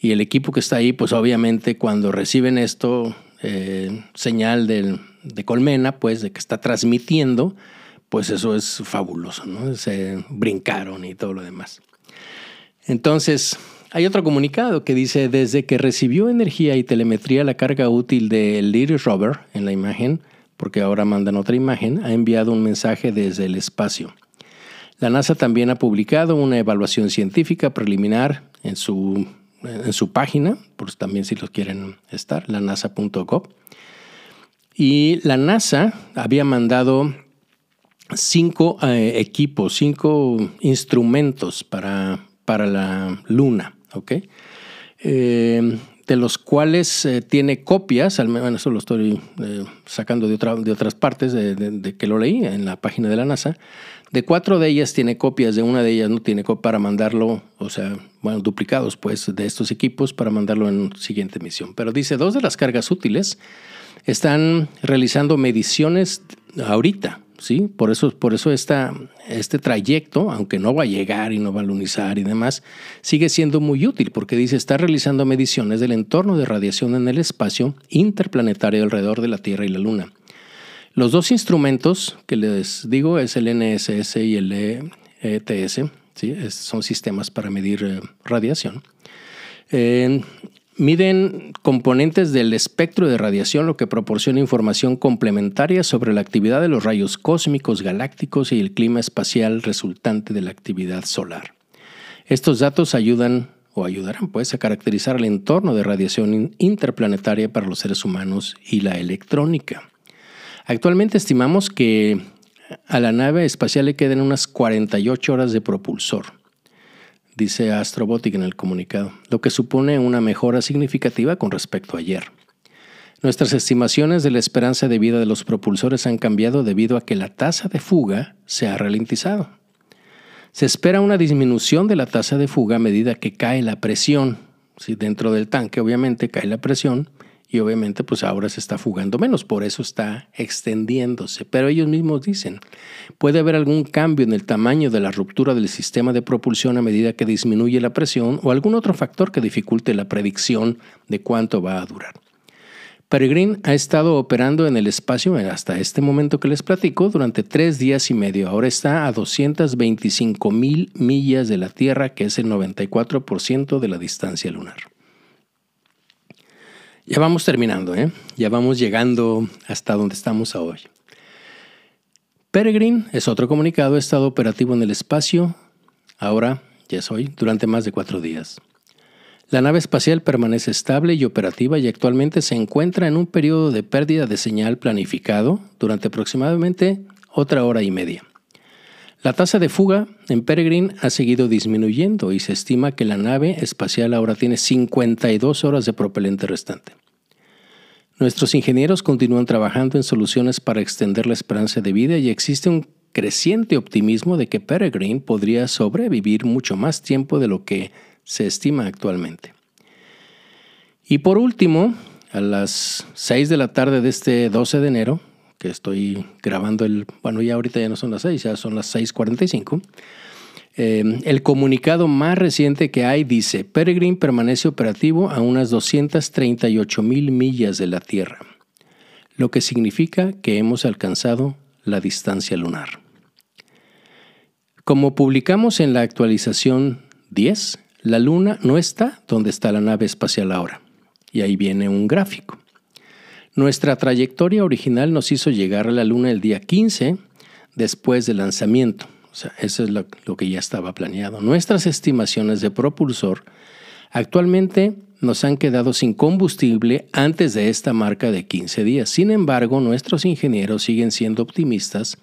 y el equipo que está ahí, pues obviamente cuando reciben esto, eh, señal de colmena, pues de que está transmitiendo, pues eso es fabuloso, ¿no? Se brincaron y todo lo demás. Entonces, hay otro comunicado que dice, desde que recibió energía y telemetría la carga útil del Little Rover en la imagen, porque ahora mandan otra imagen, ha enviado un mensaje desde el espacio. La NASA también ha publicado una evaluación científica preliminar en su, en su página, pues también si los quieren estar, la nasa.gov. Y la NASA había mandado cinco eh, equipos, cinco instrumentos para, para la Luna. ¿okay? Eh, de los cuales eh, tiene copias, al menos eso lo estoy eh, sacando de, de, otras partes de, que lo leí en la página de la NASA, de cuatro de ellas tiene copias, de una de ellas no tiene copia para mandarlo, o sea, bueno, duplicados pues de estos equipos para mandarlo en siguiente misión. Pero dice, dos de las cargas útiles están realizando mediciones ahorita, ¿sí? Por eso, por eso este trayecto, aunque no va a llegar y no va a lunizar y demás, sigue siendo muy útil porque dice está realizando mediciones del entorno de radiación en el espacio interplanetario alrededor de la Tierra y la Luna. Los dos instrumentos que les digo es el NSS y el ETS, ¿sí? son sistemas para medir eh, radiación. Miden componentes del espectro de radiación, lo que proporciona información complementaria sobre la actividad de los rayos cósmicos galácticos y el clima espacial resultante de la actividad solar. Estos datos ayudan o ayudarán pues a caracterizar el entorno de radiación interplanetaria para los seres humanos y la electrónica. Actualmente estimamos que a la nave espacial le quedan unas 48 horas de propulsor dice Astrobotic en el comunicado, lo que supone una mejora significativa con respecto a ayer. Nuestras estimaciones de la esperanza de vida de los propulsores han cambiado debido a que la tasa de fuga se ha ralentizado. Se espera una disminución de la tasa de fuga a medida que cae la presión. Si dentro del tanque obviamente cae la presión, y obviamente pues ahora se está fugando menos, por eso está extendiéndose. Pero ellos mismos dicen, puede haber algún cambio en el tamaño de la ruptura del sistema de propulsión a medida que disminuye la presión o algún otro factor que dificulte la predicción de cuánto va a durar. Peregrine ha estado operando en el espacio hasta este momento que les platico durante tres días y medio. Ahora está a 225 mil millas de la Tierra, que es el 94% de la distancia lunar. Ya vamos terminando, ¿eh? ya vamos llegando hasta donde estamos hoy. Peregrine es otro comunicado, ha estado operativo en el espacio, ahora, ya es hoy, durante más de cuatro días. La nave espacial permanece estable y operativa y actualmente se encuentra en un periodo de pérdida de señal planificado durante aproximadamente otra hora y media. La tasa de fuga en Peregrine ha seguido disminuyendo y se estima que la nave espacial ahora tiene 52 horas de propelente restante. Nuestros ingenieros continúan trabajando en soluciones para extender la esperanza de vida y existe un creciente optimismo de que Peregrine podría sobrevivir mucho más tiempo de lo que se estima actualmente. Y por último, a las 6 de la tarde de este 12 de enero, que estoy grabando el, bueno, ya ahorita ya no son las 6, ya son las 6.45, Em, el comunicado más reciente que hay dice, Peregrine permanece operativo a unas 238 mil millas de la Tierra, lo que significa que hemos alcanzado la distancia lunar. Como publicamos en la actualización 10, la Luna no está donde está la nave espacial ahora. Y ahí viene un gráfico. Nuestra trayectoria original nos hizo llegar a la Luna el día 15 después del lanzamiento. O sea, eso es lo, que ya estaba planeado. Nuestras estimaciones de propulsor actualmente nos han quedado sin combustible antes de esta marca de 15 días. Sin embargo, nuestros ingenieros siguen siendo optimistas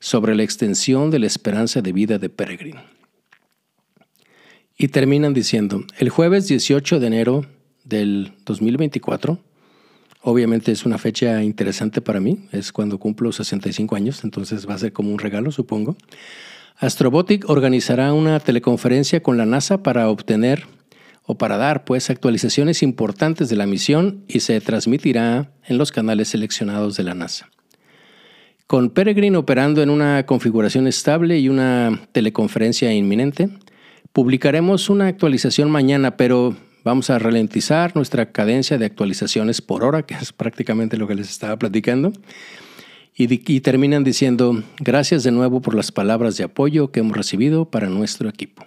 sobre la extensión de la esperanza de vida de Peregrine. Y terminan diciendo, el jueves 18 de enero del 2024, obviamente es una fecha interesante para mí, es cuando cumplo 65 años, entonces va a ser como un regalo, supongo. Astrobotic organizará una teleconferencia con la NASA para obtener o para dar pues actualizaciones importantes de la misión y se transmitirá en los canales seleccionados de la NASA. Con Peregrine operando en una configuración estable y una teleconferencia inminente, publicaremos una actualización mañana, pero vamos a ralentizar nuestra cadencia de actualizaciones por hora, que es prácticamente lo que les estaba platicando. Y, terminan diciendo, gracias de nuevo por las palabras de apoyo que hemos recibido para nuestro equipo.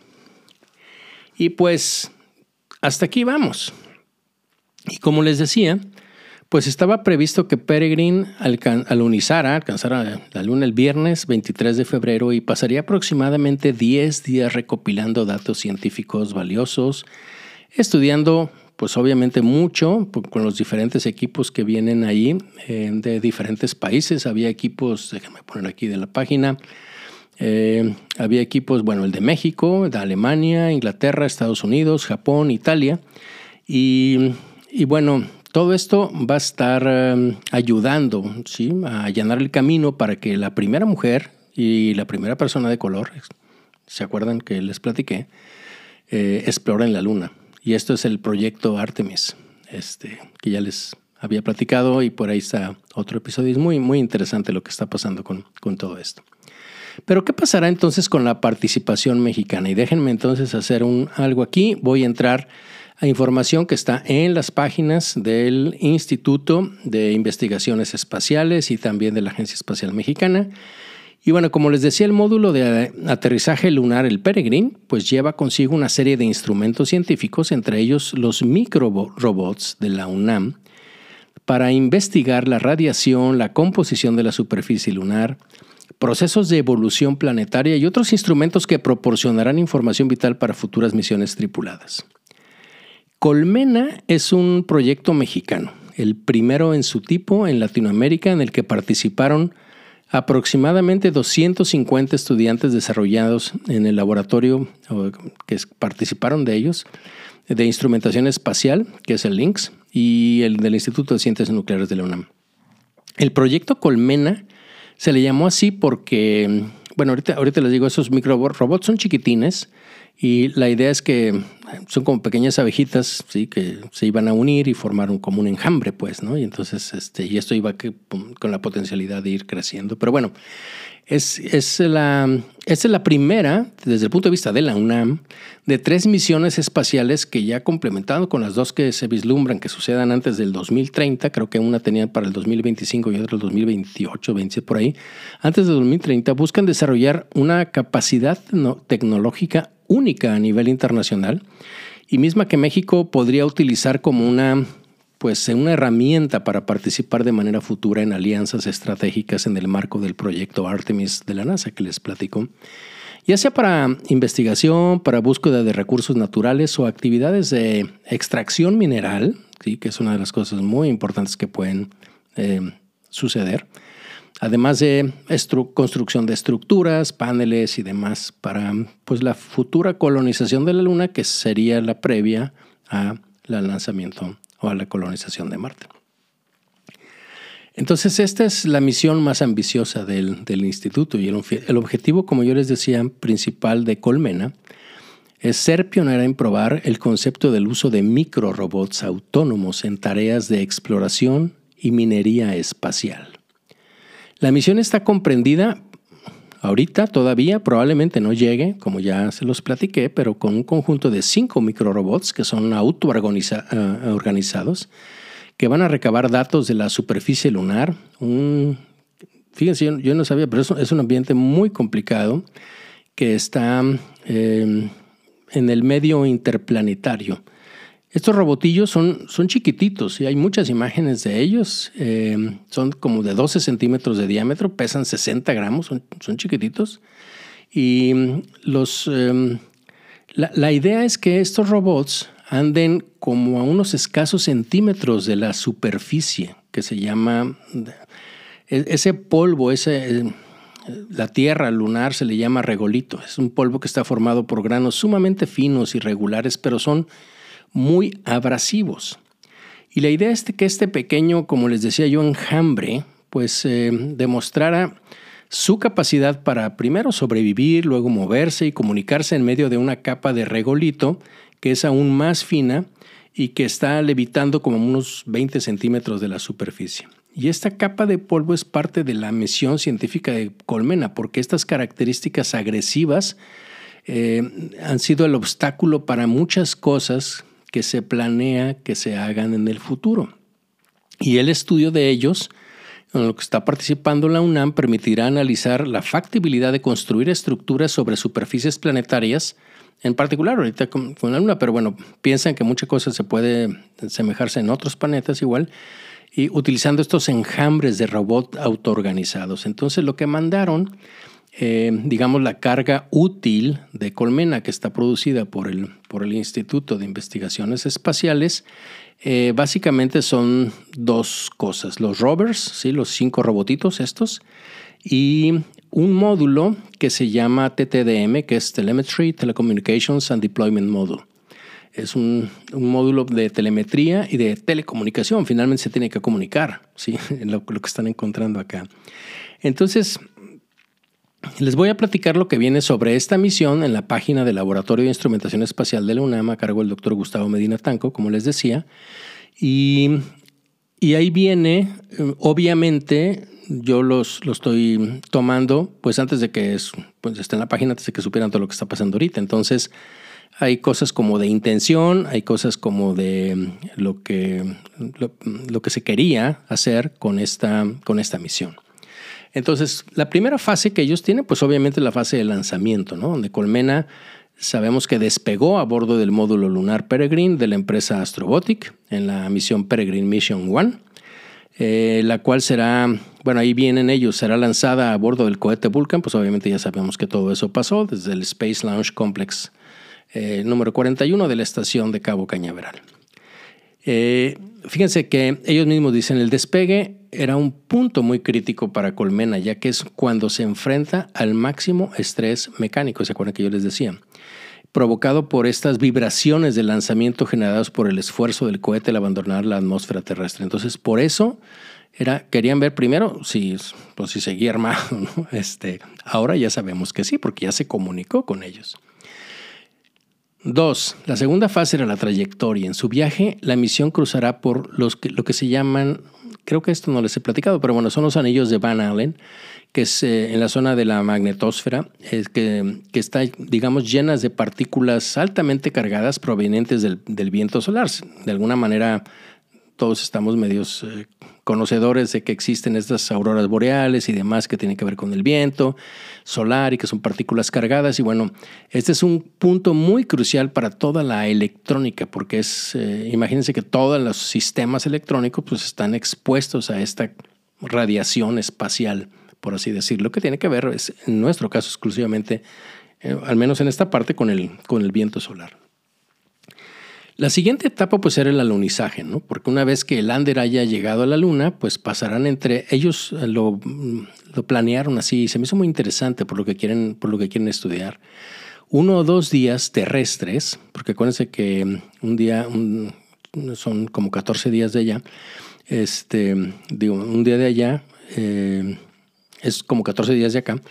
Y pues hasta aquí vamos. Y como les decía, pues estaba previsto que Peregrine alunizara, alcanzara la luna el viernes 23 de febrero y pasaría aproximadamente 10 días recopilando datos científicos valiosos, estudiando pues obviamente mucho con los diferentes equipos que vienen ahí eh, de diferentes países. Había equipos, déjenme poner aquí de la página, eh, había equipos, bueno, el de México, de Alemania, Inglaterra, Estados Unidos, Japón, Italia. Y, bueno, todo esto va a estar eh, ayudando ¿sí? a allanar el camino para que la primera mujer y la primera persona de color, ¿se acuerdan que les platiqué? exploren la luna. Y esto es el proyecto Artemis, este, que ya les había platicado y por ahí está otro episodio. Es muy, muy interesante lo que está pasando con, con todo esto. Pero ¿qué pasará entonces con la participación mexicana? Y déjenme entonces hacer un, algo aquí. Voy a entrar a información que está en las páginas del Instituto de Investigaciones Espaciales y también de la Agencia Espacial Mexicana. Y bueno, como les decía, el módulo de aterrizaje lunar, el Peregrine, pues lleva consigo una serie de instrumentos científicos, entre ellos los micro robots de la UNAM, para investigar la radiación, la composición de la superficie lunar, procesos de evolución planetaria y otros instrumentos que proporcionarán información vital para futuras misiones tripuladas. Colmena es un proyecto mexicano, el primero en su tipo en Latinoamérica en el que participaron aproximadamente 250 estudiantes desarrollados en el laboratorio que participaron de ellos de instrumentación espacial, que es el LINX, y el del Instituto de Ciencias Nucleares de la UNAM. El proyecto Colmena se le llamó así porque, bueno, ahorita, ahorita les digo, esos micro robots son chiquitines y la idea es que son como pequeñas abejitas, ¿sí? Que se iban a unir y formar un, como un enjambre, pues, ¿no? Y entonces, este, y esto iba con la potencialidad de ir creciendo. Pero bueno, es, es, la, es la primera, desde el punto de vista de la UNAM, de tres misiones espaciales que ya complementado con las dos que se vislumbran que sucedan antes del 2030, creo que una tenía para el 2025 y otra el 2028, 27 por ahí, antes del 2030 buscan desarrollar una capacidad tecnológica única a nivel internacional y misma que México podría utilizar como una pues una herramienta para participar de manera futura en alianzas estratégicas en el marco del proyecto Artemis de la NASA que les platico, ya sea para investigación, para búsqueda de recursos naturales o actividades de extracción mineral, ¿sí? que es una de las cosas muy importantes que pueden eh, suceder además de construcción de estructuras, paneles y demás para pues, la futura colonización de la Luna, que sería la previa al lanzamiento o a la colonización de Marte. Entonces, esta es la misión más ambiciosa del, instituto y el, el, objetivo, como yo les decía, principal de Colmena es ser pionera en probar el concepto del uso de microrobots autónomos en tareas de exploración y minería espacial. La misión está comprendida ahorita todavía, probablemente no llegue, como ya se los platiqué, pero con un conjunto de cinco microrobots que son auto-organizados, que van a recabar datos de la superficie lunar. fíjense, yo, no sabía, pero es, un ambiente muy complicado que está em, en el medio interplanetario. Estos robotillos son, son chiquititos y hay muchas imágenes de ellos. Eh, son como de 12 centímetros de diámetro, pesan 60 gramos, son, chiquititos. Y los, em, la, la, idea es que estos robots anden como a unos escasos centímetros de la superficie, que se llama, e, ese polvo, ese, eh, la tierra lunar se le llama regolito. Es un polvo que está formado por granos sumamente finos y regulares, pero son muy abrasivos. Y la idea es que este pequeño, como les decía yo, enjambre, pues eh, demostrara su capacidad para primero sobrevivir, luego moverse y comunicarse en medio de una capa de regolito que es aún más fina y que está levitando como unos 20 centímetros de la superficie. Y esta capa de polvo es parte de la misión científica de Colmena, porque estas características agresivas eh, han sido el obstáculo para muchas cosas que se planea que se hagan en el futuro. Y el estudio de ellos, en lo que está participando la UNAM, permitirá analizar la factibilidad de construir estructuras sobre superficies planetarias, en particular ahorita con, la Luna, pero bueno, piensan que muchas cosas se puede semejarse en otros planetas igual, y utilizando estos enjambres de robot autoorganizados. Entonces lo que mandaron eh, digamos, la carga útil de colmena que está producida por el, por el Instituto de Investigaciones Espaciales, eh, básicamente son dos cosas. Los rovers, ¿sí? los cinco robotitos estos, y un módulo que se llama TTDM, que es Telemetry, Telecommunications and Deployment Module. Es un, módulo de telemetría y de telecomunicación. Finalmente se tiene que comunicar, ¿sí? lo que están encontrando acá. Entonces, les voy a platicar lo que viene sobre esta misión en la página del Laboratorio de Instrumentación Espacial de la UNAM a cargo del doctor Gustavo Medina Tanco, como les decía. Y ahí viene, eh, obviamente, yo los, los estoy tomando, pues antes de que es, pues esté en la página, antes de que supieran todo lo que está pasando ahorita. Entonces, hay cosas como de intención, hay cosas como de lo que, lo, que se quería hacer con esta, con esta misión. Entonces, la primera fase que ellos tienen, pues obviamente la fase de lanzamiento, ¿no? Donde Colmena sabemos que despegó a bordo del módulo lunar Peregrine de la empresa Astrobotic en la misión Peregrine Mission 1, eh, la cual será, bueno, ahí vienen ellos, será lanzada a bordo del cohete Vulcan, pues obviamente ya sabemos que todo eso pasó desde el Space Launch Complex eh, número 41 de la estación de Cabo Cañaveral. Eh, fíjense que ellos mismos dicen el despegue era un punto muy crítico para Colmena, ya que es cuando se enfrenta al máximo estrés mecánico, ¿se acuerdan que yo les decía? provocado por estas vibraciones de lanzamiento generadas por el esfuerzo del cohete al abandonar la atmósfera terrestre. Entonces, por eso era, querían ver primero si, pues, si seguía armado. Este, ahora ya sabemos que sí, porque ya se comunicó con ellos. Dos, la segunda fase era la trayectoria. En su viaje, la misión cruzará por los que, lo que se llaman, creo que esto no les he platicado, pero bueno, son los anillos de Van Allen, que es eh, en la zona de la magnetosfera, que, que, digamos, llenas de partículas altamente cargadas provenientes del, del viento solar. De alguna manera, todos estamos medios eh, conocedores de que existen estas auroras boreales y demás que tienen que ver con el viento solar y que son partículas cargadas. Y bueno, este es un punto muy crucial para toda la electrónica, porque es, eh, imagínense que todos los sistemas electrónicos pues, están expuestos a esta radiación espacial, por así decirlo, que tiene que ver, es, en nuestro caso exclusivamente, eh, al menos en esta parte, con el, con el viento solar. La siguiente etapa pues era el alunizaje, ¿no? Porque una vez que el lander haya llegado a la luna, pues pasarán entre ellos eh, lo, lo planearon así y se me hizo muy interesante por lo que quieren por lo que quieren estudiar. Uno o dos días terrestres, porque acuérdense que un día son como 14 días de allá. Este, digo, un día de allá eh, es como 14 días de acá.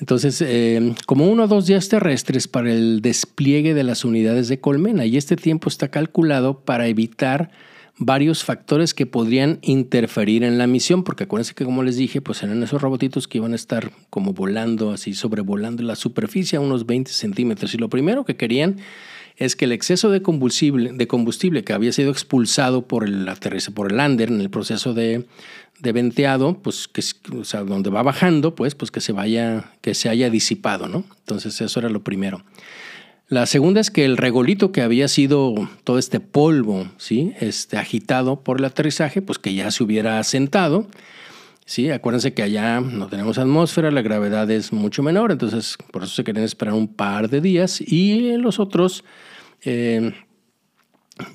Entonces, eh, como uno o dos días terrestres para el despliegue de las unidades de colmena y este tiempo está calculado para evitar varios factores que podrían interferir en la misión, porque acuérdense que como les dije, pues eran esos robotitos que iban a estar como volando, así sobrevolando la superficie a unos 20 centímetros. Y lo primero que querían es que el exceso de combustible, de combustible que había sido expulsado por el por el lander en el proceso de, de venteado, pues que o sea, donde va bajando, pues, pues que se vaya, que se haya disipado, ¿no? Entonces eso era lo primero. La segunda es que el regolito que había sido todo este polvo, ¿sí? Este agitado por el aterrizaje, pues que ya se hubiera asentado. Sí, acuérdense que allá no tenemos atmósfera, la gravedad es mucho menor, entonces por eso se querían esperar un par de días y los otros eh,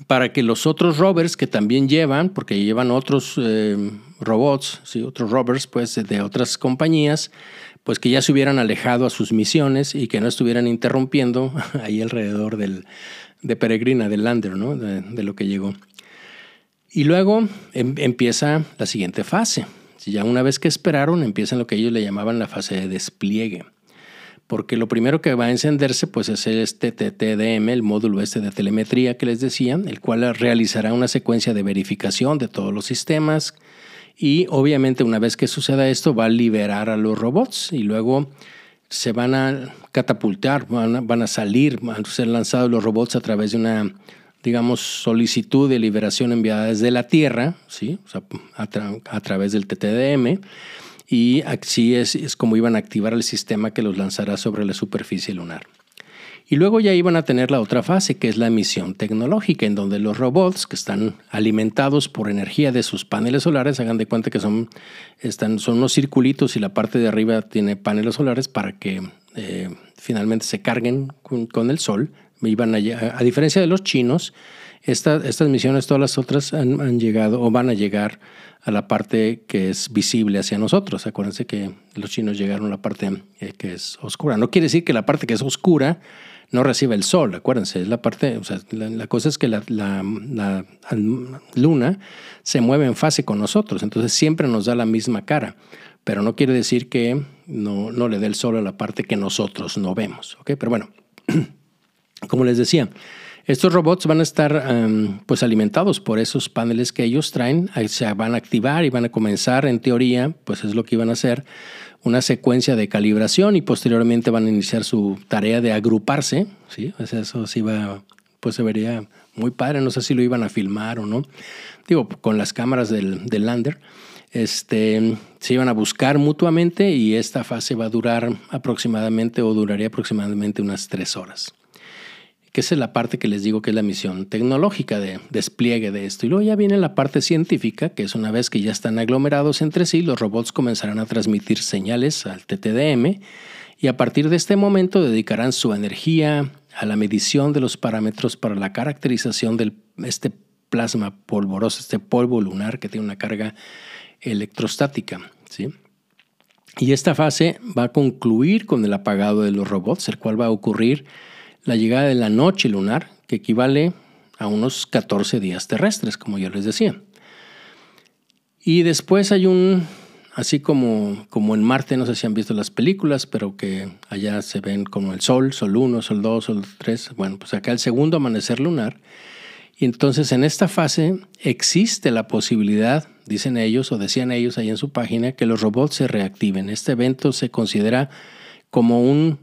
para que los otros rovers que también llevan, porque llevan otros eh, robots, ¿sí? otros rovers pues, de otras compañías, pues que ya se hubieran alejado a sus misiones y que no estuvieran interrumpiendo ahí alrededor del, de Peregrina, del lander, ¿no? de, lo que llegó. Y luego em, empieza la siguiente fase. Ya una vez que esperaron, empieza lo que ellos le llamaban la fase de despliegue porque lo primero que va a encenderse pues es este TTDM, el módulo este de telemetría que les decía, el cual realizará una secuencia de verificación de todos los sistemas y obviamente una vez que suceda esto va a liberar a los robots y luego se van a catapultar, van a, salir, van a ser lanzados los robots a través de una digamos, solicitud de liberación enviada desde la Tierra, ¿sí? a, a través del TTDM y así es, como iban a activar el sistema que los lanzará sobre la superficie lunar. Y luego ya iban a tener la otra fase, que es la misión tecnológica, en donde los robots que están alimentados por energía de sus paneles solares, hagan de cuenta que son, están, son unos circulitos y la parte de arriba tiene paneles solares para que eh, finalmente se carguen con, el sol. Iban a, a, diferencia de los chinos, estas misiones, todas las otras, han, llegado o van a llegar a la parte que es visible hacia nosotros. Acuérdense que los chinos llegaron a la parte eh, que es oscura. No quiere decir que la parte que es oscura no reciba el sol, acuérdense, es la parte, o sea, la, cosa es que la, la, luna se mueve en fase con nosotros, entonces siempre nos da la misma cara, pero no quiere decir que no, no le dé el sol a la parte que nosotros no vemos, ¿ok? Pero bueno, como les decía, Estos robots van a estar pues alimentados por esos paneles que ellos traen, se van a activar y van a comenzar en teoría, pues es lo que iban a hacer, una secuencia de calibración y posteriormente van a iniciar su tarea de agruparse, ¿sí? eso sí va, pues se vería muy padre, no sé si lo iban a filmar o no, digo, con las cámaras del, del lander, este, se iban a buscar mutuamente y esta fase va a durar aproximadamente o duraría aproximadamente unas tres horas que es la parte que les digo que es la misión tecnológica de despliegue de esto. Y luego ya viene la parte científica, que es una vez que ya están aglomerados entre sí, los robots comenzarán a transmitir señales al TTDM y a partir de este momento dedicarán su energía a la medición de los parámetros para la caracterización de este plasma polvoroso, este polvo lunar que tiene una carga electrostática. ¿sí? Y esta fase va a concluir con el apagado de los robots, el cual va a ocurrir la llegada de la noche lunar, que equivale a unos 14 días terrestres, como yo les decía. Y después hay un, así como, como en Marte, no sé si han visto las películas, pero que allá se ven como el Sol, Sol 1, Sol 2, Sol 3, bueno, pues acá el segundo amanecer lunar. Y entonces en esta fase existe la posibilidad, dicen ellos o decían ellos ahí en su página, que los robots se reactiven. Este evento se considera como un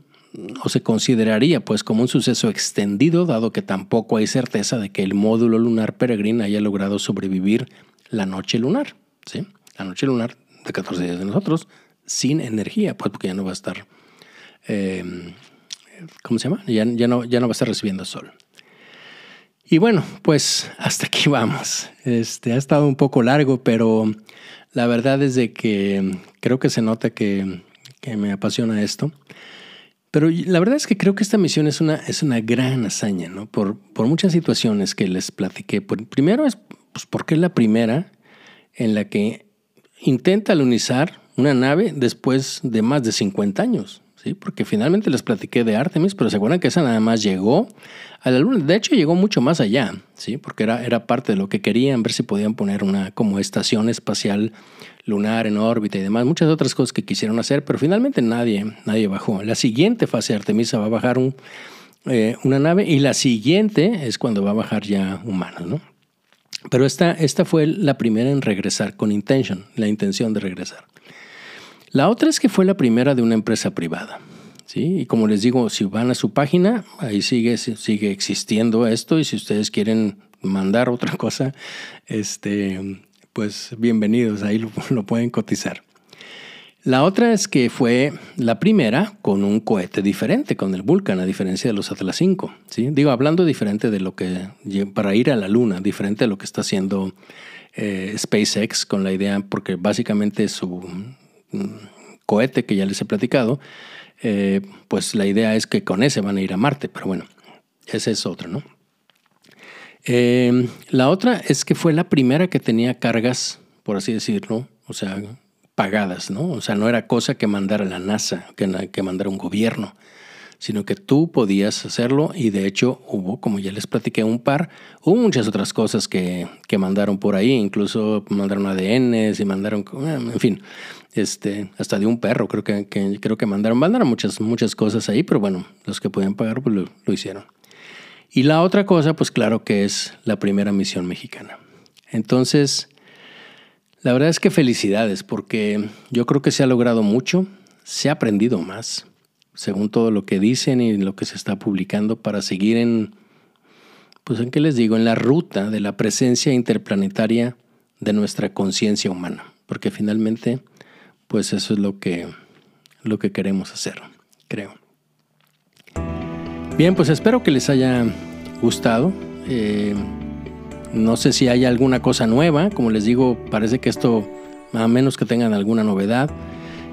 o se consideraría pues como un suceso extendido, dado que tampoco hay certeza de que el módulo lunar peregrino haya logrado sobrevivir la noche lunar, ¿sí? La noche lunar de 14 días de nosotros, sin energía, pues porque ya no va a estar, em, ¿cómo se llama? Ya, ya, no, ya no va a estar recibiendo sol. Y bueno, pues hasta aquí vamos. Este, ha estado un poco largo, pero la verdad es de que creo que se nota que, que me apasiona esto. Pero la verdad es que creo que esta misión es una, es una gran hazaña, ¿no? Por, por muchas situaciones que les platiqué. primero es pues, porque es la primera en la que intenta alunizar una nave después de más de 50 años. ¿sí? Porque finalmente les platiqué de Artemis, pero se acuerdan que esa nada más llegó a la Luna. De hecho, llegó mucho más allá, ¿sí? Porque era, era parte de lo que querían, ver si podían poner una como estación espacial lunar en órbita y demás, muchas otras cosas que quisieron hacer, pero finalmente nadie, nadie bajó. La siguiente fase de Artemisa va a bajar un, eh, una nave y la siguiente es cuando va a bajar ya humanos, ¿no? Pero esta, esta fue la primera en regresar con intention, la intención de regresar. La otra es que fue la primera de una empresa privada. ¿sí? Y como les digo, si van a su página, ahí sigue, sigue existiendo esto y si ustedes quieren mandar otra cosa, este, pues bienvenidos, ahí lo, pueden cotizar. La otra es que fue la primera con un cohete diferente, con el Vulcan, a diferencia de los Atlas 5. ¿sí? Digo, hablando diferente de lo que, para ir a la Luna, diferente de lo que está haciendo eh, SpaceX con la idea, porque básicamente su mm, cohete que ya les he platicado, eh, pues la idea es que con ese van a ir a Marte, pero bueno, ese es otro, ¿no? Eh, la otra es que fue la primera que tenía cargas, por así decirlo, o sea, pagadas, ¿no? O sea, no era cosa que mandara la NASA, que, que mandara un gobierno, sino que tú podías hacerlo y de hecho hubo, como ya les platiqué, un par, hubo muchas otras cosas que, que mandaron por ahí, incluso mandaron ADNs y mandaron, en fin, este, hasta de un perro, creo que, creo que mandaron, mandaron muchas, muchas cosas ahí, pero bueno, los que podían pagar pues lo hicieron. Y la otra cosa, pues claro que es la primera misión mexicana. Entonces, la verdad es que felicidades, porque yo creo que se ha logrado mucho, se ha aprendido más, según todo lo que dicen y lo que se está publicando, para seguir en, pues en qué les digo, en la ruta de la presencia interplanetaria de nuestra conciencia humana, porque finalmente, pues eso es lo que, lo que queremos hacer, creo. Bien, pues espero que les haya gustado. Eh, no sé si hay alguna cosa nueva. Como les digo, parece que esto, a menos que tengan alguna novedad,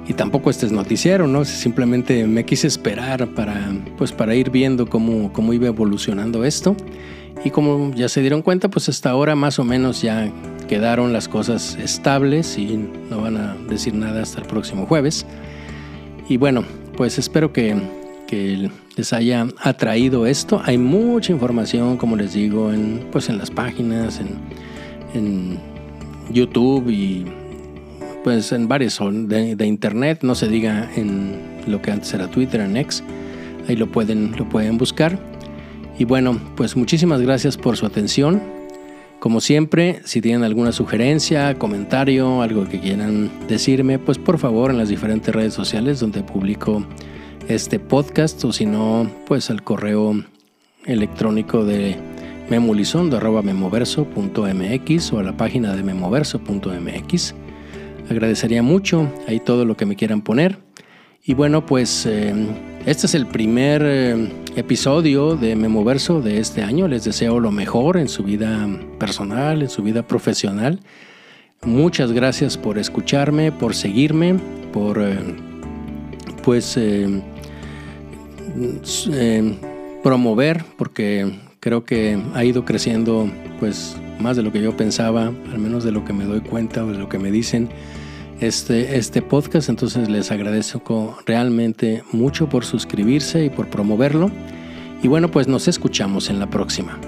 y tampoco este es noticiero, ¿no? Simplemente me quise esperar para, pues, para ir viendo cómo, cómo iba evolucionando esto. Y como ya se dieron cuenta, pues hasta ahora más o menos ya quedaron las cosas estables y no van a decir nada hasta el próximo jueves. Y bueno, pues espero que que les haya atraído esto. Hay mucha información, como les digo, en, pues en las páginas, en, YouTube y pues en varios de, de, internet, no se diga en lo que antes era Twitter, en X, ahí lo pueden, lo pueden buscar. Y bueno, pues muchísimas gracias por su atención. Como siempre, si tienen alguna sugerencia, comentario, algo que quieran decirme, pues por favor en las diferentes redes sociales donde publico este podcast o si no, pues al correo electrónico de memulizondo memoverso.mx o a la página de memoverso.mx. Agradecería mucho ahí todo lo que me quieran poner. Y bueno, pues eh, este es el primer eh, episodio de Memoverso de este año. Les deseo lo mejor en su vida personal, en su vida profesional. Muchas gracias por escucharme, por seguirme, por eh, pues promover, porque creo que ha ido creciendo pues más de lo que yo pensaba, al menos de lo que me doy cuenta o de lo que me dicen este, este podcast. Entonces les agradezco realmente mucho por suscribirse y por promoverlo. Y bueno, pues nos escuchamos en la próxima.